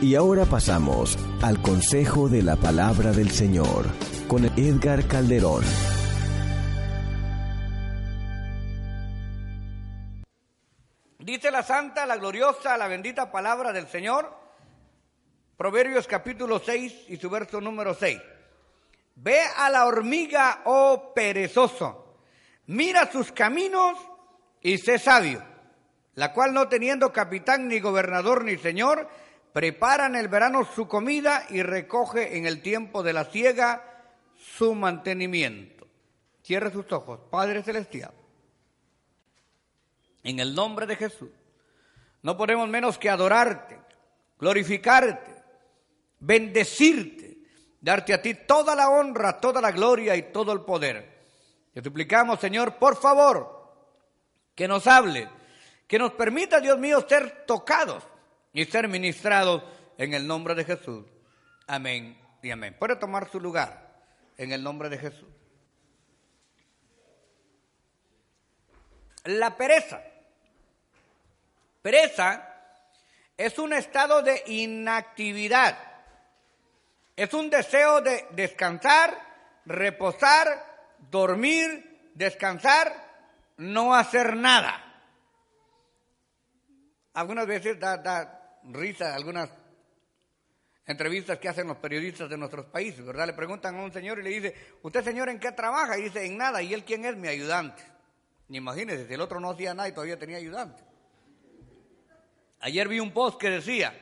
Y ahora pasamos al consejo de la palabra del Señor con Edgar Calderón. Dice la santa, la gloriosa, la bendita palabra del Señor, Proverbios capítulo 6 y su verso número 6. Ve a la hormiga, oh perezoso, mira sus caminos y sé sabio, la cual no teniendo capitán ni gobernador ni señor, prepara en el verano su comida y recoge en el tiempo de la siega su mantenimiento. Cierre sus ojos, Padre Celestial. En el nombre de Jesús, no podemos menos que adorarte, glorificarte, bendecirte, darte a ti toda la honra, toda la gloria y todo el poder. Te suplicamos, Señor, por favor, que nos hable, que nos permita, Dios mío, ser tocados y ser ministrados en el nombre de Jesús. Amén y amén. Puede tomar su lugar en el nombre de Jesús. La pereza. Pereza es un estado de inactividad. Es un deseo de descansar, reposar, dormir, descansar, no hacer nada. Algunas veces da, da risa algunas entrevistas que hacen los periodistas de nuestros países, ¿verdad? Le preguntan a un señor y le dice, ¿usted señor en qué trabaja? Y dice, en nada. ¿Y él quién es? Mi ayudante. Imagínese, si el otro no hacía nada y todavía tenía ayudante. Ayer vi un post que decía,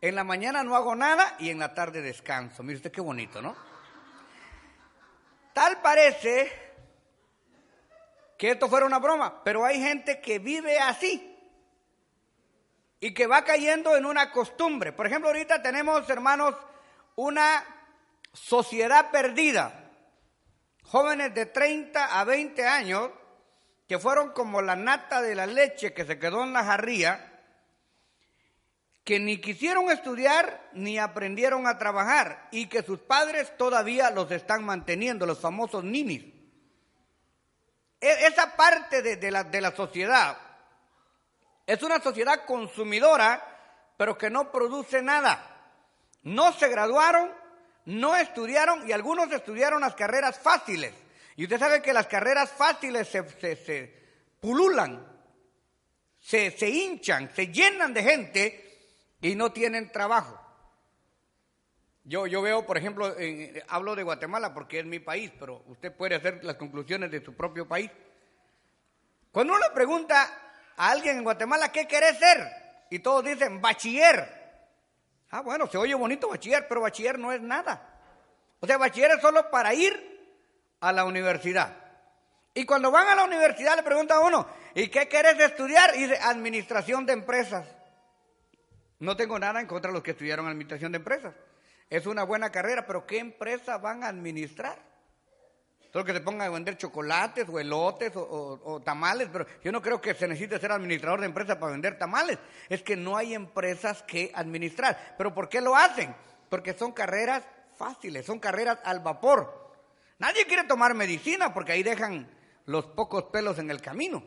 en la mañana no hago nada y en la tarde descanso. Mire usted qué bonito, ¿no? Tal parece que esto fuera una broma, pero hay gente que vive así y que va cayendo en una costumbre. Por ejemplo, ahorita tenemos, hermanos, una sociedad perdida. Jóvenes de 30 a 20 años que fueron como la nata de la leche que se quedó en la jarría, que ni quisieron estudiar ni aprendieron a trabajar y que sus padres todavía los están manteniendo, los famosos ninis. E, esa parte de, la, de la sociedad es una sociedad consumidora, pero que no produce nada. No se graduaron, no estudiaron y algunos estudiaron las carreras fáciles. Y usted sabe que las carreras fáciles se, pululan, se, hinchan, se llenan de gente y no tienen trabajo. Yo, yo veo, por ejemplo, hablo de Guatemala porque es mi país, pero usted puede hacer las conclusiones de su propio país. Cuando uno le pregunta a alguien en Guatemala, ¿qué querés ser? Y todos dicen, bachiller. Ah, bueno, se oye bonito bachiller, pero bachiller no es nada. O sea, bachiller es solo para ir a la universidad. Y cuando van a la universidad le preguntan a uno, ¿y qué querés estudiar? Y dice, administración de empresas. No tengo nada en contra de los que estudiaron administración de empresas. Es una buena carrera, pero ¿qué empresa van a administrar? Solo que se pongan a vender chocolates o elotes o, tamales, pero yo no creo que se necesite ser administrador de empresa para vender tamales. Es que no hay empresas que administrar. ¿Pero por qué lo hacen? Porque son carreras fáciles, son carreras al vapor. Nadie quiere tomar medicina porque ahí dejan los pocos pelos en el camino.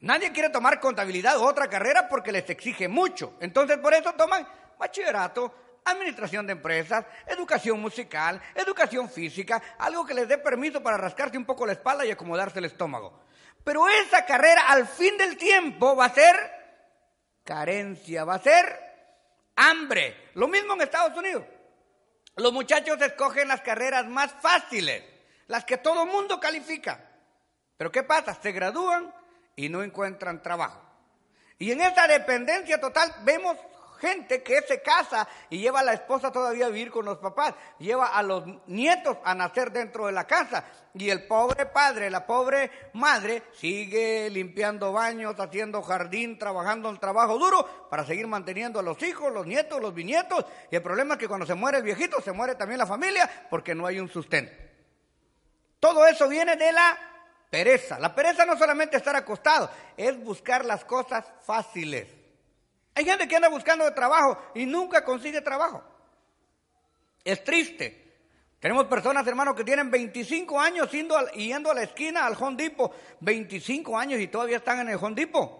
Nadie quiere tomar contabilidad o otra carrera porque les exige mucho. Entonces por eso toman bachillerato, administración de empresas, educación musical, educación física, algo que les dé permiso para rascarse un poco la espalda y acomodarse el estómago. Pero esa carrera al fin del tiempo va a ser carencia, va a ser hambre. Lo mismo en Estados Unidos. Los muchachos escogen las carreras más fáciles, las que todo el mundo califica. Pero ¿qué pasa? Se gradúan y no encuentran trabajo. Y en esa dependencia total vemos gente que se casa y lleva a la esposa todavía a vivir con los papás, lleva a los nietos a nacer dentro de la casa y el pobre padre, la pobre madre sigue limpiando baños, haciendo jardín, trabajando en trabajo duro para seguir manteniendo a los hijos, los nietos, los bisnietos y el problema es que cuando se muere el viejito se muere también la familia porque no hay un sustento. Todo eso viene de la pereza. La pereza no solamente estar acostado, es buscar las cosas fáciles. Hay gente que anda buscando trabajo y nunca consigue trabajo. Es triste. Tenemos personas, hermanos, que tienen 25 años yendo, yendo a la esquina al Home Depot. 25 años y todavía están en el Home Depot.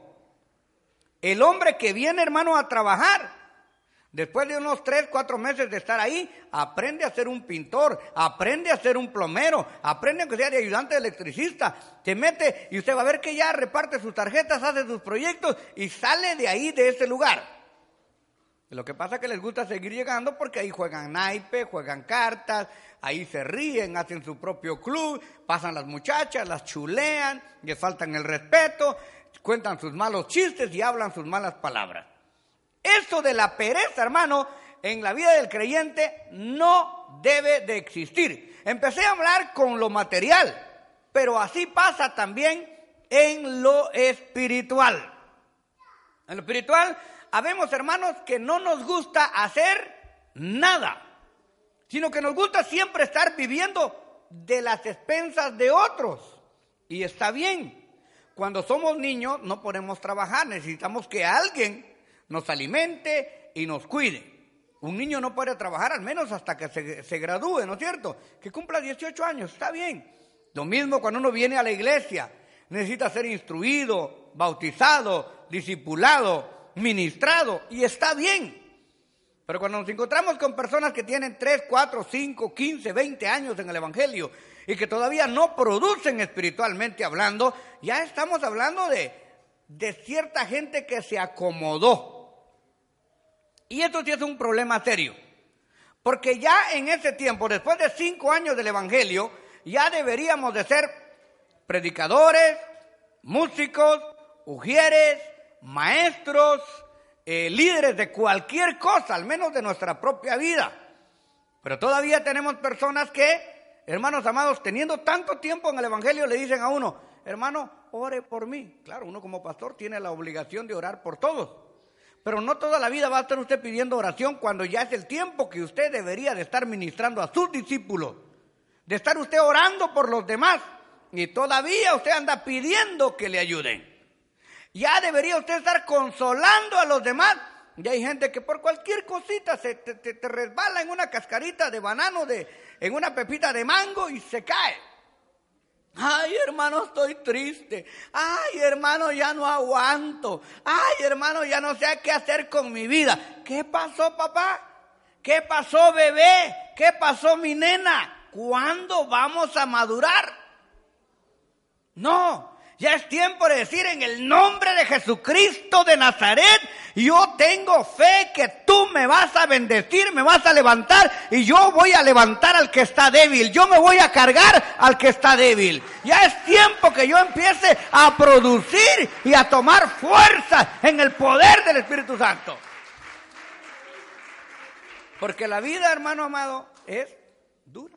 El hombre que viene, hermano, a trabajar, Después de unos tres, cuatro meses de estar ahí, aprende a ser un pintor, aprende a ser un plomero, aprende a que sea de ayudante electricista. Se mete y usted va a ver que ya reparte sus tarjetas, hace sus proyectos y sale de ahí, de ese lugar. Lo que pasa es que les gusta seguir llegando porque ahí juegan naipe, juegan cartas, ahí se ríen, hacen su propio club, pasan las muchachas, las chulean, les faltan el respeto, cuentan sus malos chistes y hablan sus malas palabras. Eso de la pereza, hermano, en la vida del creyente no debe de existir. Empecé a hablar con lo material, pero así pasa también en lo espiritual. En lo espiritual, habemos hermanos que no nos gusta hacer nada, sino que nos gusta siempre estar viviendo de las expensas de otros. Y está bien. Cuando somos niños no podemos trabajar, necesitamos que alguien nos alimente y nos cuide. Un niño no puede trabajar al menos hasta que se, gradúe, ¿no es cierto? Que cumpla 18 años, está bien. Lo mismo cuando uno viene a la iglesia, necesita ser instruido, bautizado, discipulado, ministrado, y está bien. Pero cuando nos encontramos con personas que tienen 3, 4, 5, 15, 20 años en el Evangelio y que todavía no producen espiritualmente hablando, ya estamos hablando de, de cierta gente que se acomodó y esto sí es un problema serio. Porque ya en ese tiempo, después de cinco años del Evangelio, ya deberíamos de ser predicadores, músicos, ujieres, maestros, eh, líderes de cualquier cosa, al menos de nuestra propia vida. Pero todavía tenemos personas que, hermanos amados, teniendo tanto tiempo en el Evangelio, le dicen a uno, hermano, ore por mí. Claro, uno como pastor tiene la obligación de orar por todos. Pero no toda la vida va a estar usted pidiendo oración cuando ya es el tiempo que usted debería de estar ministrando a sus discípulos, de estar usted orando por los demás y todavía usted anda pidiendo que le ayuden. Ya debería usted estar consolando a los demás. Y hay gente que por cualquier cosita se te, resbala en una cascarita de banano, de, en una pepita de mango y se cae. Ay, hermano, estoy triste. Ay, hermano, ya no aguanto. Ay, hermano, ya no sé qué hacer con mi vida. ¿Qué pasó, papá? ¿Qué pasó, bebé? ¿Qué pasó, mi nena? ¿Cuándo vamos a madurar? No, ya es tiempo de decir en el nombre de Jesucristo de Nazaret, yo tengo fe que tú me vas a bendecir, me vas a levantar y yo voy a levantar al que está débil, yo me voy a cargar al que está débil. Ya es tiempo que yo empiece a producir y a tomar fuerza en el poder del Espíritu Santo. Porque la vida, hermano amado, es dura.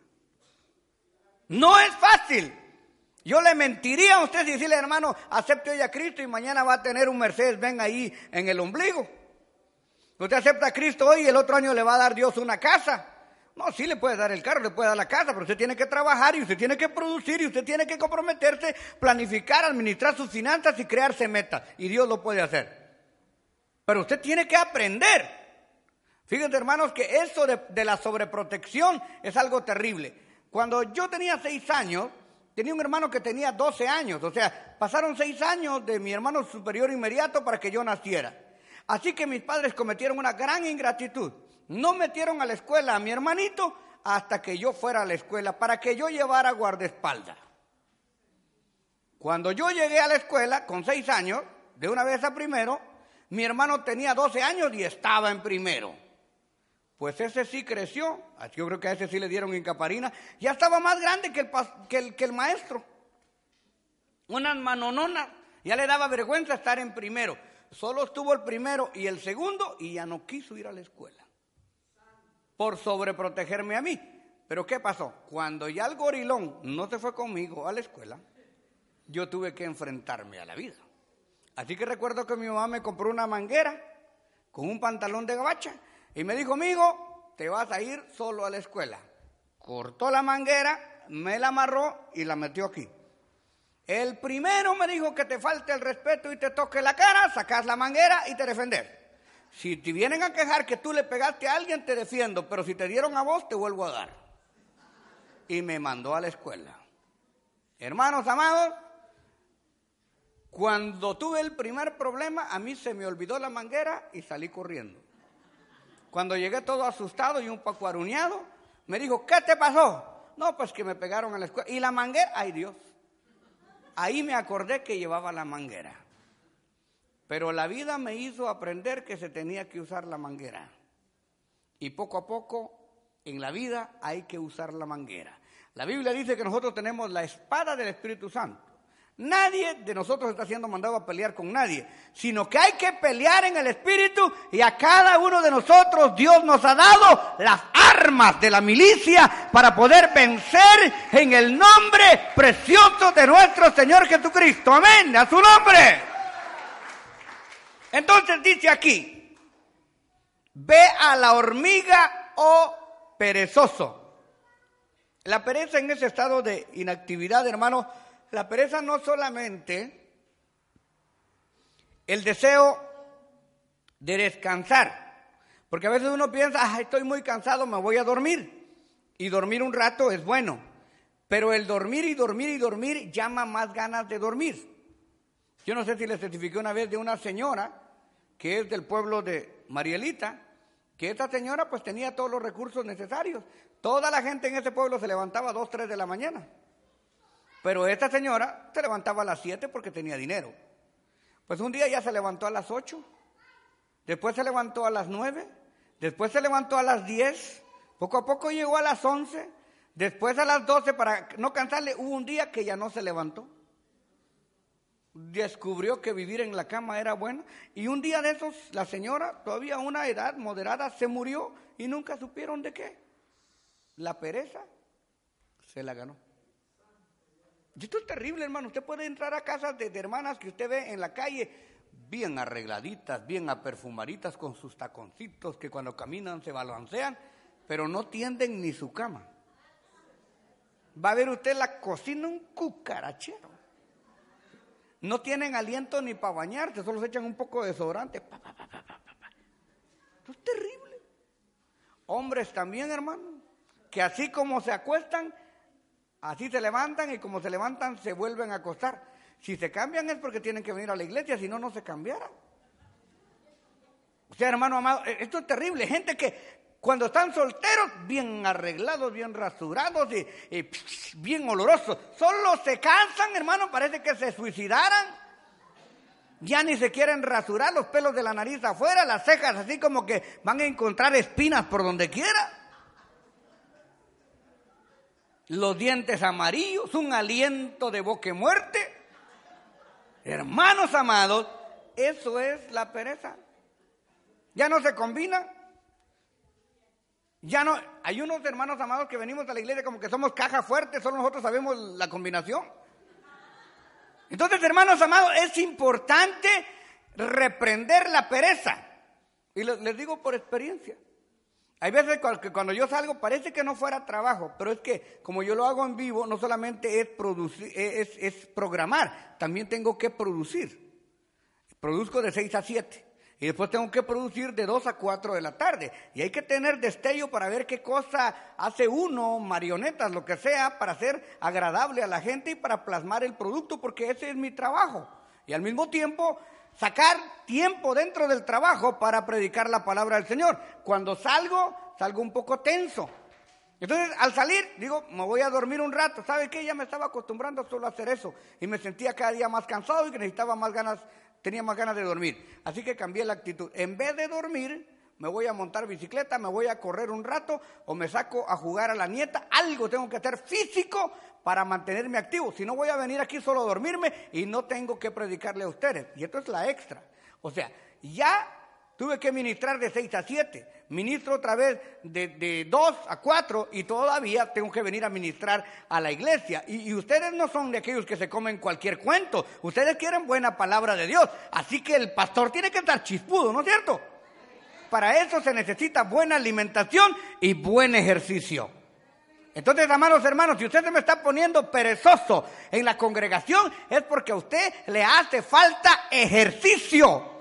No es fácil. Yo le mentiría a usted si decirle, hermano, acepte hoy a Cristo y mañana va a tener un Mercedes, ven ahí en el ombligo. Usted acepta a Cristo hoy y el otro año le va a dar Dios una casa. No, sí le puede dar el carro, le puede dar la casa, pero usted tiene que trabajar y usted tiene que producir y usted tiene que comprometerse, planificar, administrar sus finanzas y crearse metas. Y Dios lo puede hacer. Pero usted tiene que aprender. Fíjense, hermanos, que eso de, de la sobreprotección es algo terrible. Cuando yo tenía seis años, Tenía un hermano que tenía 12 años, o sea, pasaron 6 años de mi hermano superior inmediato para que yo naciera. Así que mis padres cometieron una gran ingratitud. No metieron a la escuela a mi hermanito hasta que yo fuera a la escuela, para que yo llevara guardaespaldas. Cuando yo llegué a la escuela con 6 años, de una vez a primero, mi hermano tenía 12 años y estaba en primero. Pues ese sí creció, así yo creo que a ese sí le dieron incaparina, ya estaba más grande que el, que el, que el maestro. Unas manononas, ya le daba vergüenza estar en primero. Solo estuvo el primero y el segundo y ya no quiso ir a la escuela. Por sobreprotegerme a mí. Pero ¿qué pasó? Cuando ya el gorilón no se fue conmigo a la escuela, yo tuve que enfrentarme a la vida. Así que recuerdo que mi mamá me compró una manguera con un pantalón de gabacha y me dijo, amigo, te vas a ir solo a la escuela. Cortó la manguera, me la amarró y la metió aquí. El primero me dijo que te falte el respeto y te toque la cara, sacas la manguera y te defendes. Si te vienen a quejar que tú le pegaste a alguien, te defiendo, pero si te dieron a vos, te vuelvo a dar. Y me mandó a la escuela. Hermanos amados, cuando tuve el primer problema, a mí se me olvidó la manguera y salí corriendo. Cuando llegué todo asustado y un poco aruñado, me dijo, ¿qué te pasó? No, pues que me pegaron en la escuela. ¿Y la manguera? Ay Dios. Ahí me acordé que llevaba la manguera. Pero la vida me hizo aprender que se tenía que usar la manguera. Y poco a poco en la vida hay que usar la manguera. La Biblia dice que nosotros tenemos la espada del Espíritu Santo. Nadie de nosotros está siendo mandado a pelear con nadie, sino que hay que pelear en el Espíritu y a cada uno de nosotros Dios nos ha dado las armas de la milicia para poder vencer en el nombre precioso de nuestro Señor Jesucristo. Amén, a su nombre. Entonces dice aquí, ve a la hormiga, oh perezoso. La pereza en ese estado de inactividad, hermano, la pereza no solamente el deseo de descansar, porque a veces uno piensa, ah, estoy muy cansado, me voy a dormir. Y dormir un rato es bueno, pero el dormir y dormir y dormir llama más ganas de dormir. Yo no sé si les certifiqué una vez de una señora que es del pueblo de Marielita, que esta señora pues tenía todos los recursos necesarios. Toda la gente en ese pueblo se levantaba a 2, 3 de la mañana. Pero esta señora se levantaba a las 7 porque tenía dinero. Pues un día ya se levantó a las 8, después se levantó a las 9, después se levantó a las 10, poco a poco llegó a las 11, después a las 12 para no cansarle, hubo un día que ya no se levantó. Descubrió que vivir en la cama era bueno y un día de esos la señora, todavía a una edad moderada, se murió y nunca supieron de qué. La pereza se la ganó. Esto es terrible, hermano. Usted puede entrar a casas de, hermanas que usted ve en la calle, bien arregladitas, bien aperfumaditas, con sus taconcitos que cuando caminan se balancean, pero no tienden ni su cama. Va a ver usted la cocina un cucarachero. No tienen aliento ni para bañarse, solo se echan un poco de desodorante. Esto es terrible. Hombres también, hermano, que así como se acuestan, Así se levantan y como se levantan se vuelven a acostar. Si se cambian es porque tienen que venir a la iglesia, si no, no se cambiaran. O sea, hermano amado, e-, esto es terrible. Gente que cuando están solteros, bien arreglados, bien rasurados y, bien olorosos, solo se cansan, hermano, parece que se suicidaran. Ya ni se quieren rasurar los pelos de la nariz afuera, las cejas así como que van a encontrar espinas por donde quiera los dientes amarillos, un aliento de boque muerte. Hermanos amados, eso es la pereza. Ya no se combina. Ya no, hay unos hermanos amados que venimos a la iglesia como que somos caja fuerte, solo nosotros sabemos la combinación. Entonces, hermanos amados, es importante reprender la pereza. Y les digo por experiencia. Hay veces que cuando yo salgo parece que no fuera trabajo, pero es que como yo lo hago en vivo, no solamente es, producir, es, es programar, también tengo que producir. Produzco de 6 a 7 y después tengo que producir de 2 a 4 de la tarde. Y hay que tener destello para ver qué cosa hace uno, marionetas, lo que sea, para ser agradable a la gente y para plasmar el producto, porque ese es mi trabajo. Y al mismo tiempo sacar tiempo dentro del trabajo para predicar la palabra del Señor. Cuando salgo, salgo un poco tenso. Entonces, al salir, digo, me voy a dormir un rato. ¿Sabe qué? Ya me estaba acostumbrando solo a hacer eso. Y me sentía cada día más cansado y que necesitaba más ganas, tenía más ganas de dormir. Así que cambié la actitud. En vez de dormir, me voy a montar bicicleta, me voy a correr un rato o me saco a jugar a la nieta. Algo tengo que hacer físico para mantenerme activo. Si no voy a venir aquí solo a dormirme y no tengo que predicarle a ustedes. Y esto es la extra. O sea, ya tuve que ministrar de 6 a 7. Ministro otra vez de, de 2 a 4 y todavía tengo que venir a ministrar a la iglesia. Y, y ustedes no son de aquellos que se comen cualquier cuento. Ustedes quieren buena palabra de Dios. Así que el pastor tiene que estar chispudo, ¿no es cierto? Para eso se necesita buena alimentación y buen ejercicio. Entonces, amados hermanos, si usted se me está poniendo perezoso en la congregación, es porque a usted le hace falta ejercicio.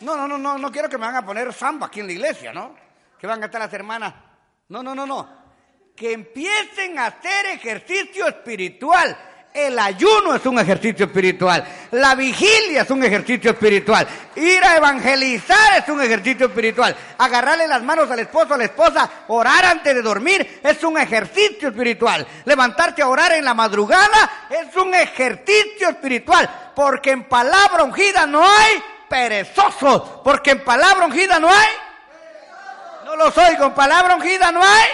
No, no, no, no, no quiero que me van a poner samba aquí en la iglesia, ¿no? Que van a estar las hermanas. No, no, no, no. Que empiecen a hacer ejercicio espiritual. El ayuno es un ejercicio espiritual. La vigilia es un ejercicio espiritual. Ir a evangelizar es un ejercicio espiritual. Agarrarle las manos al esposo, a la esposa, orar antes de dormir es un ejercicio espiritual. Levantarte a orar en la madrugada es un ejercicio espiritual. Porque en palabra ungida no hay perezosos. Porque en palabra ungida no hay. No lo soy, con palabra ungida no hay.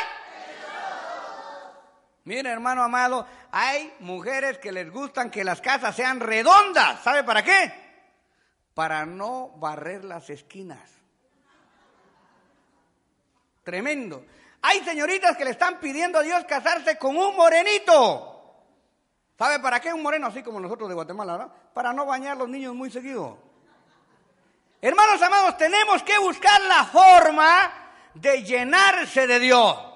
Mire, hermano amado, hay mujeres que les gustan que las casas sean redondas. ¿Sabe para qué? Para no barrer las esquinas. Tremendo. Hay señoritas que le están pidiendo a Dios casarse con un morenito. ¿Sabe para qué un moreno así como nosotros de Guatemala, no? Para no bañar a los niños muy seguido. Hermanos amados, tenemos que buscar la forma de llenarse de Dios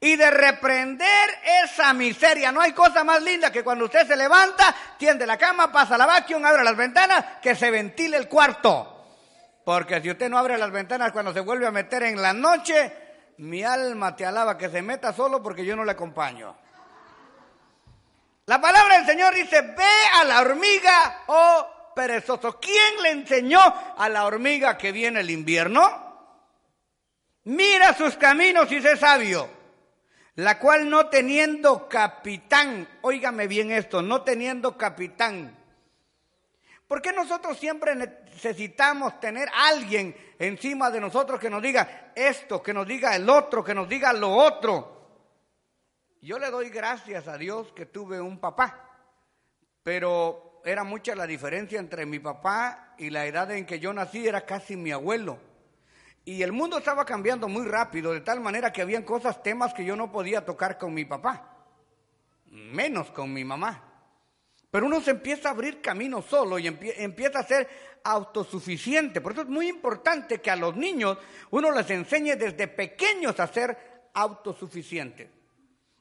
y de reprender esa miseria. No hay cosa más linda que cuando usted se levanta, tiende la cama, pasa la vacuum, abre las ventanas, que se ventile el cuarto. Porque si usted no abre las ventanas cuando se vuelve a meter en la noche, mi alma te alaba que se meta solo porque yo no le acompaño. La palabra del Señor dice, ve a la hormiga, oh perezoso. ¿Quién le enseñó a la hormiga que viene el invierno? Mira sus caminos y sé sabio la cual no teniendo capitán, óigame bien esto, no teniendo capitán. ¿Por qué nosotros siempre necesitamos tener alguien encima de nosotros que nos diga esto, que nos diga el otro, que nos diga lo otro? Yo le doy gracias a Dios que tuve un papá, pero era mucha la diferencia entre mi papá y la edad en que yo nací, era casi mi abuelo. Y el mundo estaba cambiando muy rápido, de tal manera que habían cosas, temas que yo no podía tocar con mi papá, menos con mi mamá. Pero uno se empieza a abrir camino solo y empieza a ser autosuficiente. Por eso es muy importante que a los niños uno les enseñe desde pequeños a ser autosuficientes.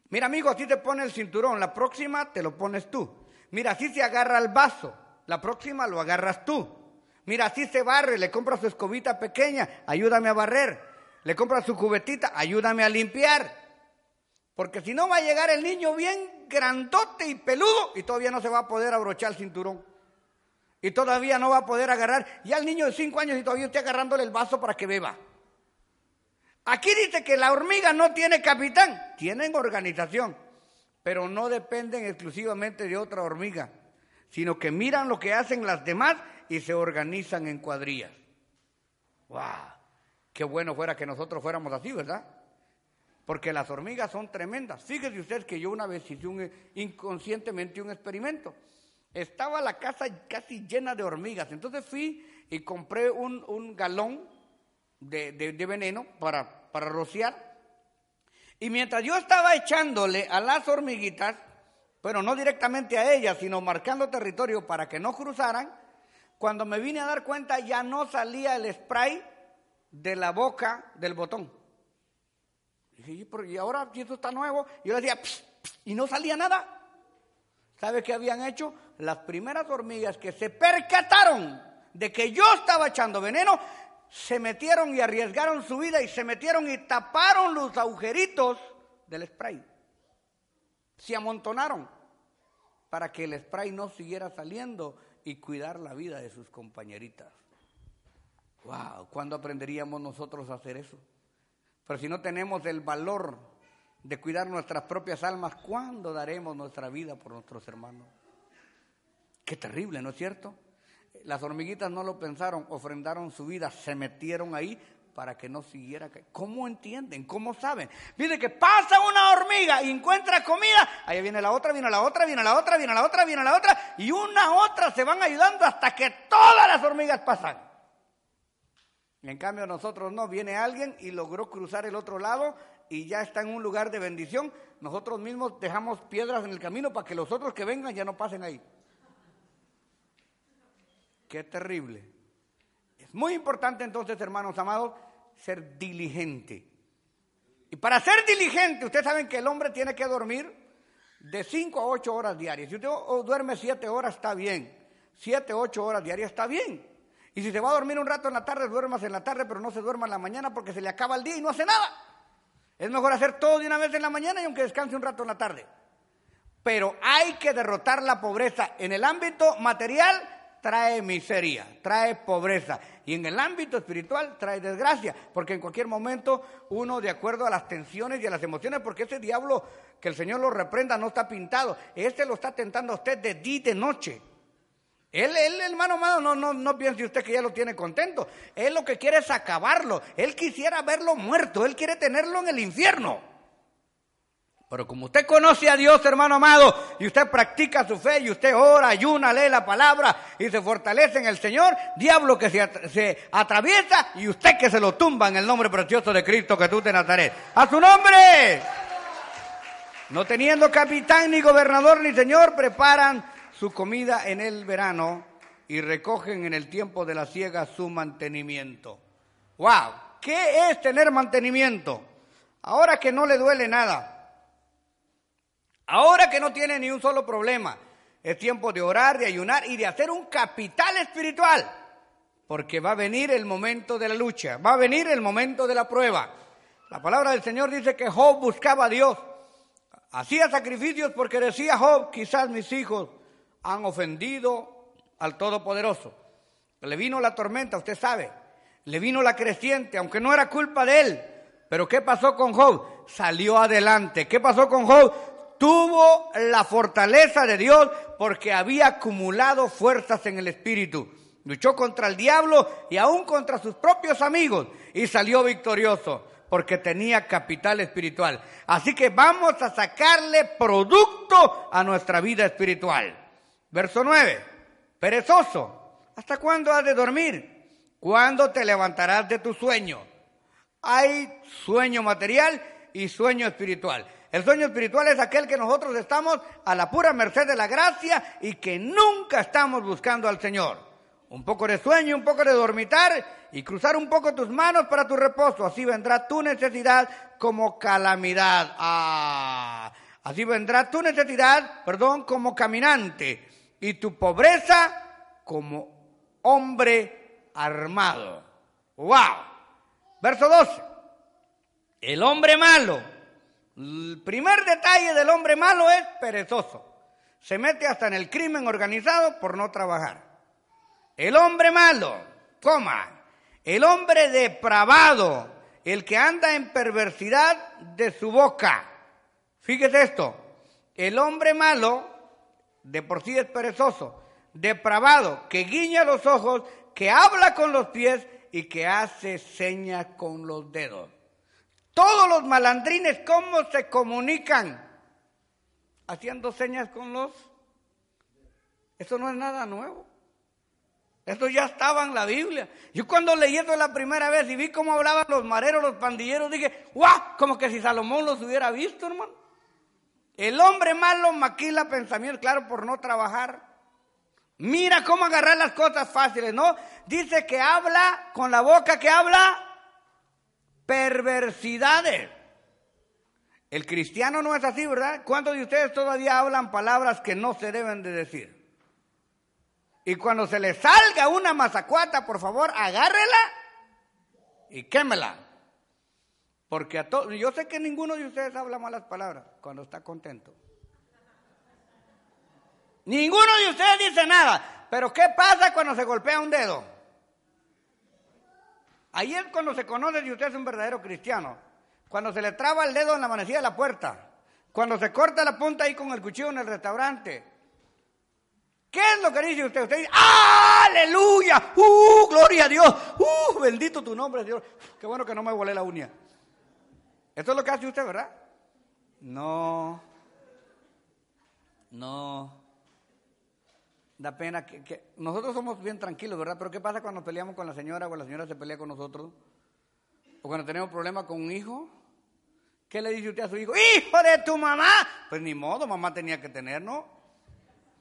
Mira, amigo, así te pone el cinturón, la próxima te lo pones tú. Mira, así se agarra el vaso, la próxima lo agarras tú. Mira, así se barre, le compra su escobita pequeña, ayúdame a barrer. Le compra su cubetita, ayúdame a limpiar. Porque si no va a llegar el niño bien grandote y peludo y todavía no se va a poder abrochar el cinturón. Y todavía no va a poder agarrar. Ya el niño de cinco años y todavía está agarrándole el vaso para que beba. Aquí dice que la hormiga no tiene capitán, tienen organización, pero no dependen exclusivamente de otra hormiga, sino que miran lo que hacen las demás y se organizan en cuadrillas. ¡Wow! Qué bueno fuera que nosotros fuéramos así, ¿verdad? Porque las hormigas son tremendas. Fíjese usted que yo una vez hice un, inconscientemente un experimento. Estaba la casa casi llena de hormigas. Entonces fui y compré un, galón de, de, veneno para, para rociar. Y mientras yo estaba echándole a las hormiguitas, pero no directamente a ellas, sino marcando territorio para que no cruzaran, cuando me vine a dar cuenta ya no salía el spray de la boca del botón. Y ¿y ahora si esto está nuevo? Yo le decía, y no salía nada. ¿Sabe qué habían hecho? Las primeras hormigas que se percataron de que yo estaba echando veneno, se metieron y arriesgaron su vida y se metieron y taparon los agujeritos del spray. Se amontonaron para que el spray no siguiera saliendo y cuidar la vida de sus compañeritas. ¡Wow! ¿Cuándo aprenderíamos nosotros a hacer eso? Pero si no tenemos el valor de cuidar nuestras propias almas, ¿cuándo daremos nuestra vida por nuestros hermanos? Qué terrible, ¿no es cierto? Las hormiguitas no lo pensaron, ofrendaron su vida, se metieron ahí para que no siguiera. ¿Cómo entienden? ¿Cómo saben? Dice que pasa una hormiga y encuentra comida, ahí viene la otra, viene la otra, viene la otra, viene la otra, viene la otra, y una otra se van ayudando hasta que todas las hormigas pasan. En cambio nosotros no, viene alguien y logró cruzar el otro lado y ya está en un lugar de bendición. Nosotros mismos dejamos piedras en el camino para que los otros que vengan ya no pasen ahí. Qué terrible. Es muy importante entonces, hermanos amados, ser diligente. Y para ser diligente, ustedes saben que el hombre tiene que dormir de 5 a 8 horas diarias. Si usted duerme 7 horas, está bien. 7, 8 horas diarias está bien. Y si se va a dormir un rato en la tarde, duermas en la tarde, pero no se duerma en la mañana porque se le acaba el día y no hace nada. Es mejor hacer todo de una vez en la mañana y aunque descanse un rato en la tarde. Pero hay que derrotar la pobreza. En el ámbito material trae miseria, trae pobreza. Y en el ámbito espiritual trae desgracia, porque en cualquier momento uno, de acuerdo a las tensiones y a las emociones, porque ese diablo, que el Señor lo reprenda, no está pintado. Este lo está tentando a usted de día y de noche. Él, él, hermano amado, no, no, no piense usted que ya lo tiene contento. Él lo que quiere es acabarlo. Él quisiera verlo muerto. Él quiere tenerlo en el infierno. Pero como usted conoce a Dios, hermano amado, y usted practica su fe, y usted ora, ayuna, lee la palabra y se fortalece en el Señor, diablo que se, atraviesa y usted que se lo tumba en el nombre precioso de Cristo que tú te Nazaret. ¡A su nombre! No teniendo capitán, ni gobernador, ni señor, preparan su comida en el verano y recogen en el tiempo de la siega su mantenimiento. ¡Wow! ¿Qué es tener mantenimiento? Ahora que no le duele nada Ahora que no tiene ni un solo problema, es tiempo de orar, de ayunar y de hacer un capital espiritual, porque va a venir el momento de la lucha, va a venir el momento de la prueba. La palabra del Señor dice que Job buscaba a Dios, hacía sacrificios porque decía Job, quizás mis hijos han ofendido al Todopoderoso. Le vino la tormenta, usted sabe, le vino la creciente, aunque no era culpa de él. Pero ¿qué pasó con Job? Salió adelante. ¿Qué pasó con Job? Tuvo la fortaleza de Dios porque había acumulado fuerzas en el espíritu. Luchó contra el diablo y aún contra sus propios amigos y salió victorioso porque tenía capital espiritual. Así que vamos a sacarle producto a nuestra vida espiritual. Verso 9. Perezoso. ¿Hasta cuándo has de dormir? ¿Cuándo te levantarás de tu sueño? Hay sueño material y sueño espiritual. El sueño espiritual es aquel que nosotros estamos a la pura merced de la gracia y que nunca estamos buscando al Señor. Un poco de sueño, un poco de dormitar y cruzar un poco tus manos para tu reposo. Así vendrá tu necesidad como calamidad. Ah, así vendrá tu necesidad, perdón, como caminante y tu pobreza como hombre armado. ¡Wow! Verso 12. El hombre malo el primer detalle del hombre malo es perezoso. Se mete hasta en el crimen organizado por no trabajar. El hombre malo, coma, el hombre depravado, el que anda en perversidad de su boca. Fíjese esto, el hombre malo de por sí es perezoso, depravado, que guiña los ojos, que habla con los pies y que hace señas con los dedos. Todos los malandrines, ¿cómo se comunican? Haciendo señas con los... Eso no es nada nuevo. Eso ya estaba en la Biblia. Yo cuando leí esto la primera vez y vi cómo hablaban los mareros, los pandilleros, dije, ¡guau! Como que si Salomón los hubiera visto, hermano. El hombre malo maquila pensamientos, claro, por no trabajar. Mira cómo agarrar las cosas fáciles, ¿no? Dice que habla con la boca que habla perversidades. El cristiano no es así, ¿verdad? ¿Cuántos de ustedes todavía hablan palabras que no se deben de decir? Y cuando se le salga una mazacuata, por favor, agárrela y quémela. Porque a todos, yo sé que ninguno de ustedes habla malas palabras cuando está contento. Ninguno de ustedes dice nada. Pero ¿qué pasa cuando se golpea un dedo? Ahí es cuando se conoce si usted es un verdadero cristiano. Cuando se le traba el dedo en la manecilla de la puerta. Cuando se corta la punta ahí con el cuchillo en el restaurante. ¿Qué es lo que dice usted? Usted dice, ¡Aleluya! ¡Uh! ¡Gloria a Dios! ¡Uh! Bendito tu nombre, Dios. Qué bueno que no me volé la uña. Esto es lo que hace usted, ¿verdad? No. No. Da pena que, nosotros somos bien tranquilos, ¿verdad? Pero ¿qué pasa cuando peleamos con la señora o la señora se pelea con nosotros? O cuando tenemos problemas con un hijo. ¿Qué le dice usted a su hijo? ¡Hijo de tu mamá! Pues ni modo, mamá tenía que tener, ¿no?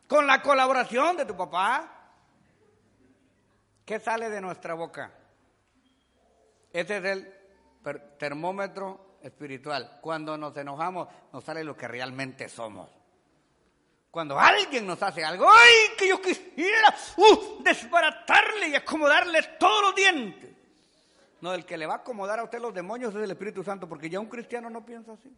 Con la colaboración de tu papá. ¿Qué sale de nuestra boca? Ese es el termómetro espiritual. Cuando nos enojamos, nos sale lo que realmente somos. Cuando alguien nos hace algo, ¡ay! Que yo quisiera uh, desbaratarle y acomodarle todos los dientes. No, el que le va a acomodar a usted los demonios es el Espíritu Santo, porque ya un cristiano no piensa así.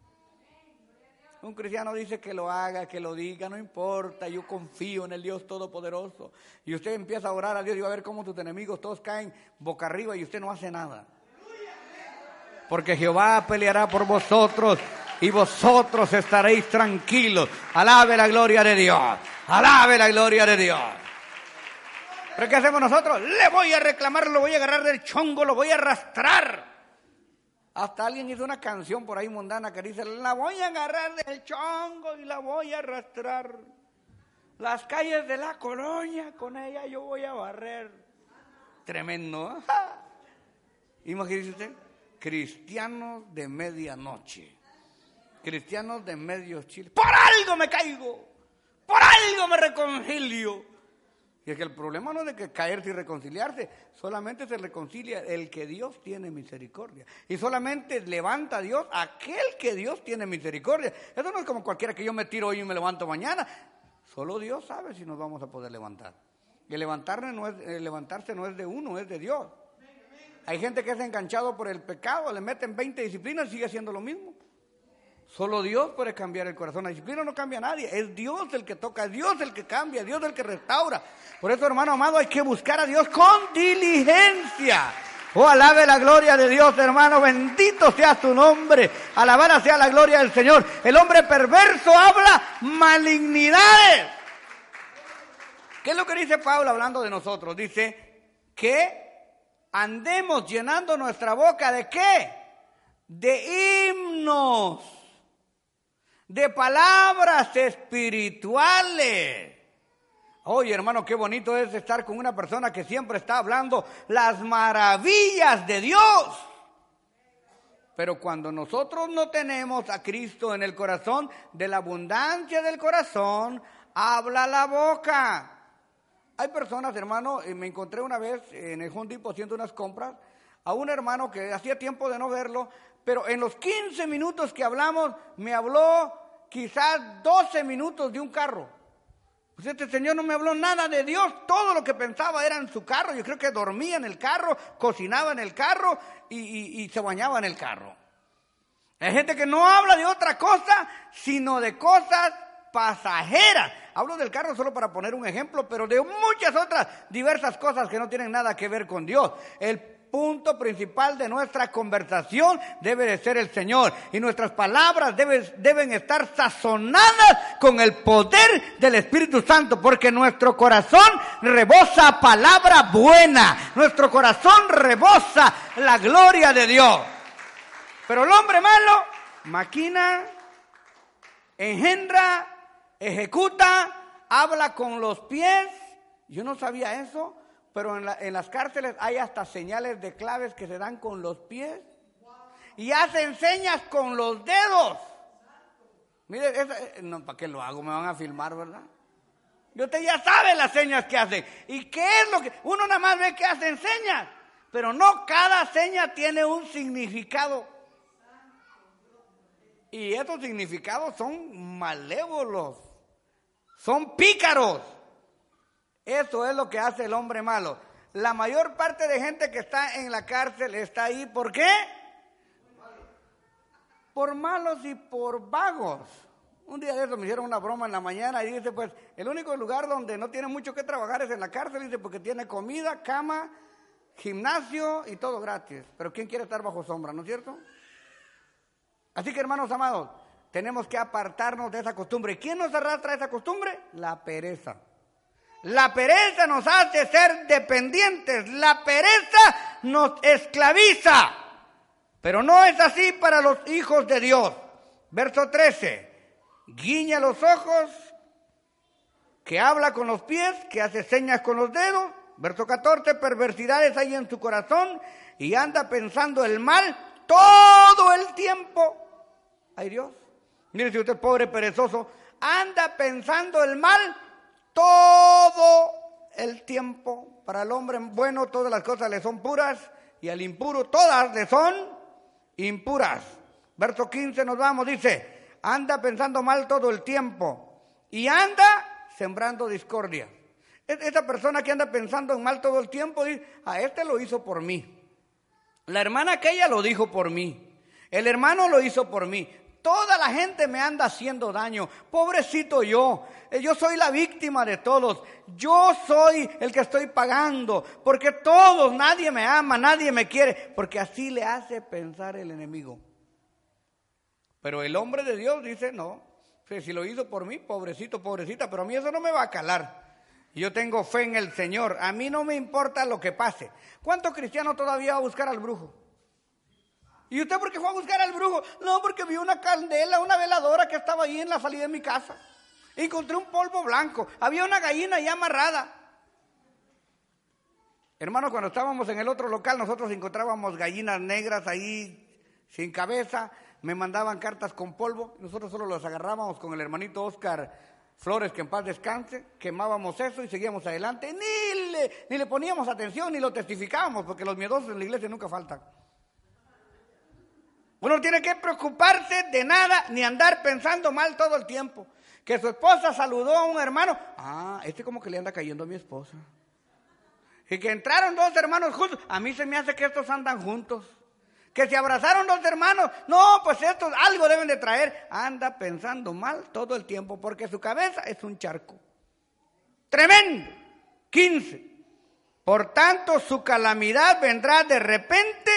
un cristiano dice que lo haga, que lo diga, no importa, yo confío en el Dios Todopoderoso. Y usted empieza a orar a Dios y va a ver cómo tus enemigos todos caen boca arriba y usted no hace nada. Porque Jehová peleará por vosotros y vosotros estaréis tranquilos. Alabe la gloria de Dios. Alabe la gloria de Dios. ¿Pero qué hacemos nosotros? Le voy a reclamar, lo voy a agarrar del chongo, lo voy a arrastrar. Hasta alguien hizo una canción por ahí mundana que dice, la voy a agarrar del chongo y la voy a arrastrar. Las calles de la colonia, con ella yo voy a barrer. Tremendo. ¿eh? Imagínese usted, cristianos de medianoche, cristianos de medio Chile. Por algo me caigo, por algo me reconcilio. Y es que el problema no es de que caerse y reconciliarse, solamente se reconcilia el que Dios tiene misericordia. Y solamente levanta a Dios aquel que Dios tiene misericordia. Eso no es como cualquiera que yo me tiro hoy y me levanto mañana. Solo Dios sabe si nos vamos a poder levantar. Y levantarse no es, levantarse no es de uno, es de Dios. Hay gente que es enganchado por el pecado, le meten 20 disciplinas y sigue haciendo lo mismo. Solo Dios puede cambiar el corazón. La disciplina no cambia a nadie. Es Dios el que toca, es Dios el que cambia, es Dios el que restaura. Por eso, hermano amado, hay que buscar a Dios con diligencia. Oh, alabe la gloria de Dios, hermano. Bendito sea su nombre. Alabada sea la gloria del Señor. El hombre perverso habla malignidades. ¿Qué es lo que dice Pablo hablando de nosotros? Dice que andemos llenando nuestra boca de qué? De himnos de palabras espirituales. Oye, hermano, qué bonito es estar con una persona que siempre está hablando las maravillas de Dios. Pero cuando nosotros no tenemos a Cristo en el corazón, de la abundancia del corazón, habla la boca. Hay personas, hermano, me encontré una vez en el Home haciendo unas compras a un hermano que hacía tiempo de no verlo, pero en los 15 minutos que hablamos me habló quizás 12 minutos de un carro. Pues este señor no me habló nada de Dios, todo lo que pensaba era en su carro. Yo creo que dormía en el carro, cocinaba en el carro y, se bañaba en el carro. Hay gente que no habla de otra cosa, sino de cosas pasajeras. Hablo del carro solo para poner un ejemplo, pero de muchas otras diversas cosas que no tienen nada que ver con Dios. El punto principal de nuestra conversación debe de ser el Señor. Y nuestras palabras deben, deben estar sazonadas con el poder del Espíritu Santo, porque nuestro corazón rebosa palabra buena. Nuestro corazón rebosa la gloria de Dios. Pero el hombre malo maquina, engendra, ejecuta, habla con los pies. Yo no sabía eso pero en, las cárceles hay hasta señales de claves que se dan con los pies y hacen señas con los dedos. Mire, eh, no, ¿para qué lo hago? Me van a filmar, ¿verdad? Y usted ya sabe las señas que hacen. ¿Y qué es lo que? Uno nada más ve que hacen señas, pero no cada seña tiene un significado. Y esos significados son malévolos, son pícaros. Eso es lo que hace el hombre malo. La mayor parte de gente que está en la cárcel está ahí, ¿por qué? Por malos y por vagos. Un día de eso me hicieron una broma en la mañana y dice, pues, el único lugar donde no tiene mucho que trabajar es en la cárcel, dice, porque tiene comida, cama, gimnasio y todo gratis. Pero ¿quién quiere estar bajo sombra, no es cierto? Así que, hermanos amados, tenemos que apartarnos de esa costumbre. ¿Quién nos arrastra esa costumbre? La pereza. La pereza nos hace ser dependientes. La pereza nos esclaviza. Pero no es así para los hijos de Dios. Verso 13. Guiña los ojos, que habla con los pies, que hace señas con los dedos. Verso 14. Perversidades hay en su corazón y anda pensando el mal todo el tiempo. Ay Dios. Mire si usted pobre perezoso, anda pensando el mal todo el tiempo. Para el hombre bueno todas las cosas le son puras y al impuro todas le son impuras. Verso 15 nos vamos, dice, anda pensando mal todo el tiempo y anda sembrando discordia. Esa persona que anda pensando en mal todo el tiempo dice, a este lo hizo por mí. La hermana aquella lo dijo por mí. El hermano lo hizo por mí. Toda la gente me anda haciendo daño. Pobrecito yo. Eh, yo soy la víctima de todos. Yo soy el que estoy pagando. Porque todos, nadie me ama, nadie me quiere. Porque así le hace pensar el enemigo. Pero el hombre de Dios dice, no. Si lo hizo por mí, pobrecito, pobrecita. Pero a mí eso no me va a calar. Yo tengo fe en el Señor. A mí no me importa lo que pase. ¿Cuántos cristianos todavía va a buscar al brujo? ¿Y usted por qué fue a buscar al brujo? No, porque vi una candela, una veladora que estaba ahí en la salida de mi casa. Encontré un polvo blanco. Había una gallina ya amarrada. Hermanos, cuando estábamos en el otro local, nosotros encontrábamos gallinas negras ahí sin cabeza. Me mandaban cartas con polvo. Nosotros solo las agarrábamos con el hermanito Oscar Flores, que en paz descanse. Quemábamos eso y seguíamos adelante. Ni le, ni le poníamos atención, ni lo testificábamos, porque los miedosos en la iglesia nunca faltan. Uno no tiene que preocuparse de nada ni andar pensando mal todo el tiempo. Que su esposa saludó a un hermano. Ah, este como que le anda cayendo a mi esposa. Y que entraron dos hermanos juntos. A mí se me hace que estos andan juntos. Que se abrazaron dos hermanos. No, pues estos algo deben de traer. Anda pensando mal todo el tiempo porque su cabeza es un charco. Tremendo. 15. Por tanto, su calamidad vendrá de repente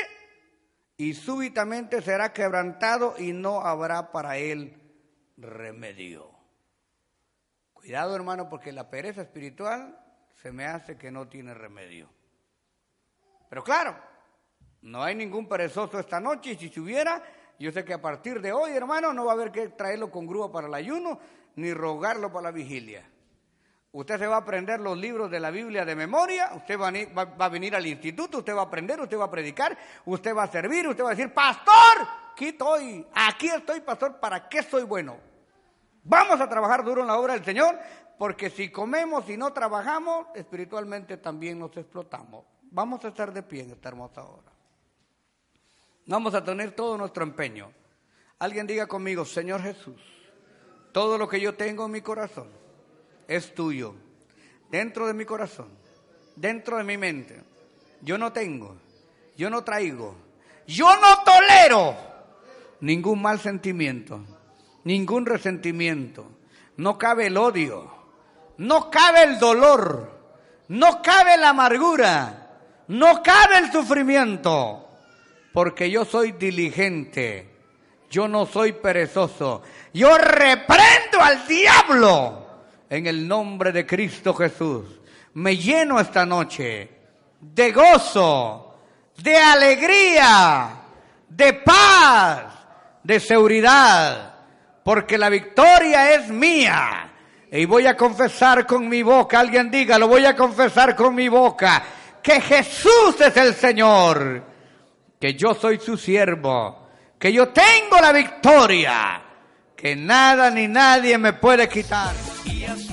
y súbitamente será quebrantado y no habrá para él remedio. Cuidado hermano, porque la pereza espiritual se me hace que no tiene remedio. Pero claro, no hay ningún perezoso esta noche y si se hubiera, yo sé que a partir de hoy hermano no va a haber que traerlo con grúa para el ayuno ni rogarlo para la vigilia. Usted se va a aprender los libros de la Biblia de memoria, usted va a, venir al instituto, usted va a aprender, usted va a predicar, usted va a servir, usted va a decir, pastor, aquí estoy, aquí estoy, pastor, ¿para qué soy bueno? Vamos a trabajar duro en la obra del Señor, porque si comemos y no trabajamos, espiritualmente también nos explotamos. Vamos a estar de pie en esta hermosa hora. Vamos a tener todo nuestro empeño. Alguien diga conmigo, Señor Jesús, todo lo que yo tengo en mi corazón es tuyo, dentro de mi corazón, dentro de mi mente. Yo no tengo, yo no traigo, yo no tolero ningún mal sentimiento, ningún resentimiento. No cabe el odio, no cabe el dolor, no cabe la amargura, no cabe el sufrimiento, porque yo soy diligente, yo no soy perezoso, yo reprendo al diablo en el nombre de Cristo Jesús. Me lleno esta noche de gozo, de alegría, de paz, de seguridad, porque la victoria es mía. Y voy a confesar con mi boca, alguien diga, lo voy a confesar con mi boca, que Jesús es el Señor, que yo soy su siervo, que yo tengo la victoria, que nada ni nadie me puede quitar. left.